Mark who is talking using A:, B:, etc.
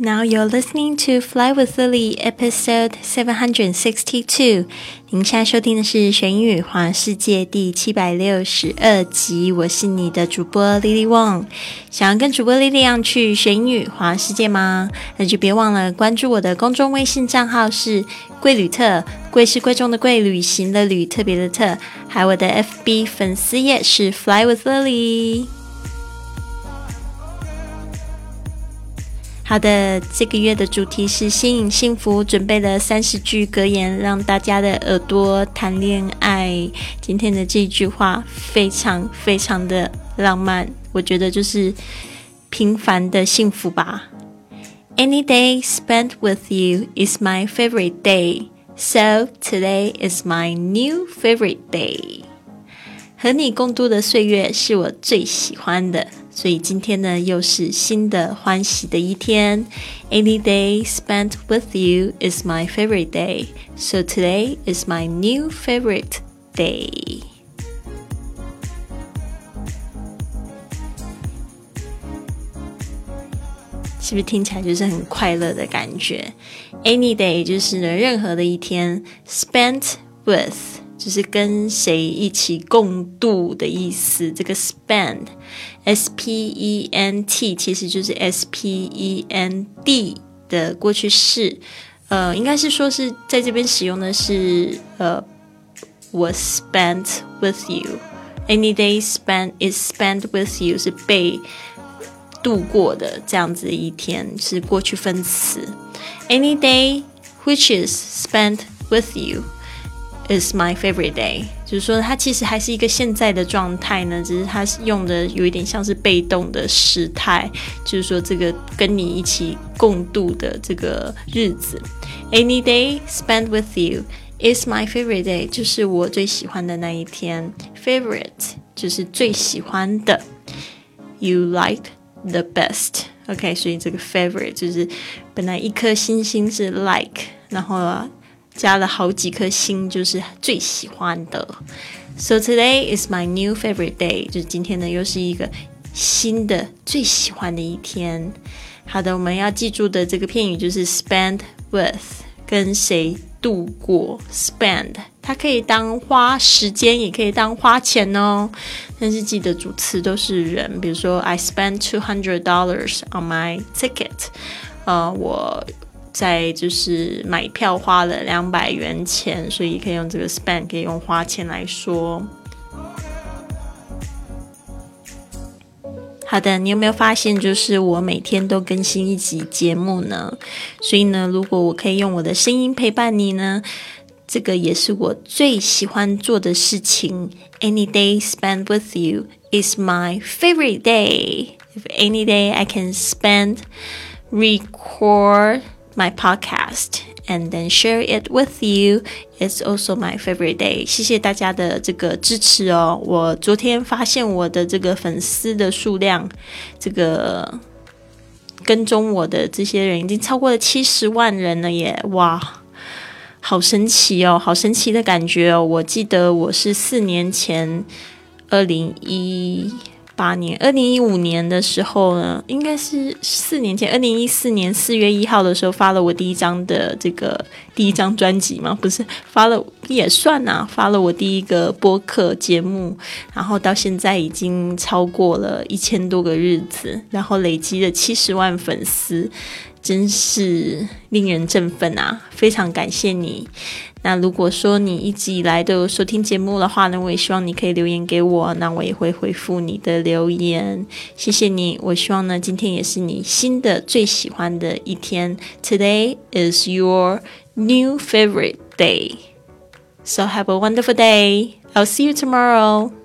A: Now you're listening to Fly with Lily, episode seven hundred sixty-two. 您现在收听的是《玄宇环世界》第七百六十二集。我是你的主播 Lily Wong。想要跟主播 Lily 一样去玄宇环世界吗？那就别忘了关注我的公众微信账号是“贵旅特”，贵是贵重的贵，旅行的旅，特别的特。还有我的 FB 粉丝页是 Fly with Lily。好的，这个月的主题是吸引幸福，准备了三十句格言，让大家的耳朵谈恋爱。今天的这句话非常非常的浪漫，我觉得就是平凡的幸福吧。Any day spent with you is my favorite day, so today is my new favorite day. 和你共度的岁月是我最喜欢的。所以今天呢，又是新的欢喜的一天。Any day spent with you is my favorite day. So today is my new favorite day. 是不是听起来就是很快乐的感觉？Any day 就是呢，任何的一天，spent with 就是跟谁一起共度的意思。这个 spend。S P E N T 其实就是 S P E N D 的过去式，呃，应该是说是在这边使用的是呃，was spent with you。Any day spent is spent with you 是被度过的这样子一天，是过去分词。Any day which is spent with you。Is my favorite day，就是说它其实还是一个现在的状态呢，只是它是用的有一点像是被动的时态，就是说这个跟你一起共度的这个日子。Any day spent with you is my favorite day，就是我最喜欢的那一天。Favorite 就是最喜欢的。You like the best，OK，所以这个 favorite 就是本来一颗星星是 like，然后。加了好几颗星，就是最喜欢的。So today is my new favorite day，就是今天呢又是一个新的最喜欢的一天。好的，我们要记住的这个片语就是 spend with，跟谁度过。spend 它可以当花时间，也可以当花钱哦。但是记得主词都是人，比如说 I spent two hundred dollars on my ticket。呃，我。在就是买票花了两百元钱，所以可以用这个 spend，可以用花钱来说。好的，你有没有发现，就是我每天都更新一集节目呢？所以呢，如果我可以用我的声音陪伴你呢，这个也是我最喜欢做的事情。Any day spend with you is my favorite day. If any day I can spend record. My podcast and then share it with you. It's also my favorite day. 谢谢大家的这个支持哦！我昨天发现我的这个粉丝的数量，这个跟踪我的这些人已经超过了七十万人了耶！哇，好神奇哦，好神奇的感觉哦！我记得我是四年前，二零一。八年，二零一五年的时候呢，应该是四年前，二零一四年四月一号的时候发了我第一张的这个第一张专辑嘛，不是发了也算呐，发了我第一个播客节目，然后到现在已经超过了一千多个日子，然后累积了七十万粉丝。真是令人振奋啊！非常感谢你。那如果说你一直以来都有收听节目的话呢，我也希望你可以留言给我，那我也会回复你的留言。谢谢你。我希望呢，今天也是你新的最喜欢的一天。Today is your new favorite day. So have a wonderful day. I'll see you tomorrow.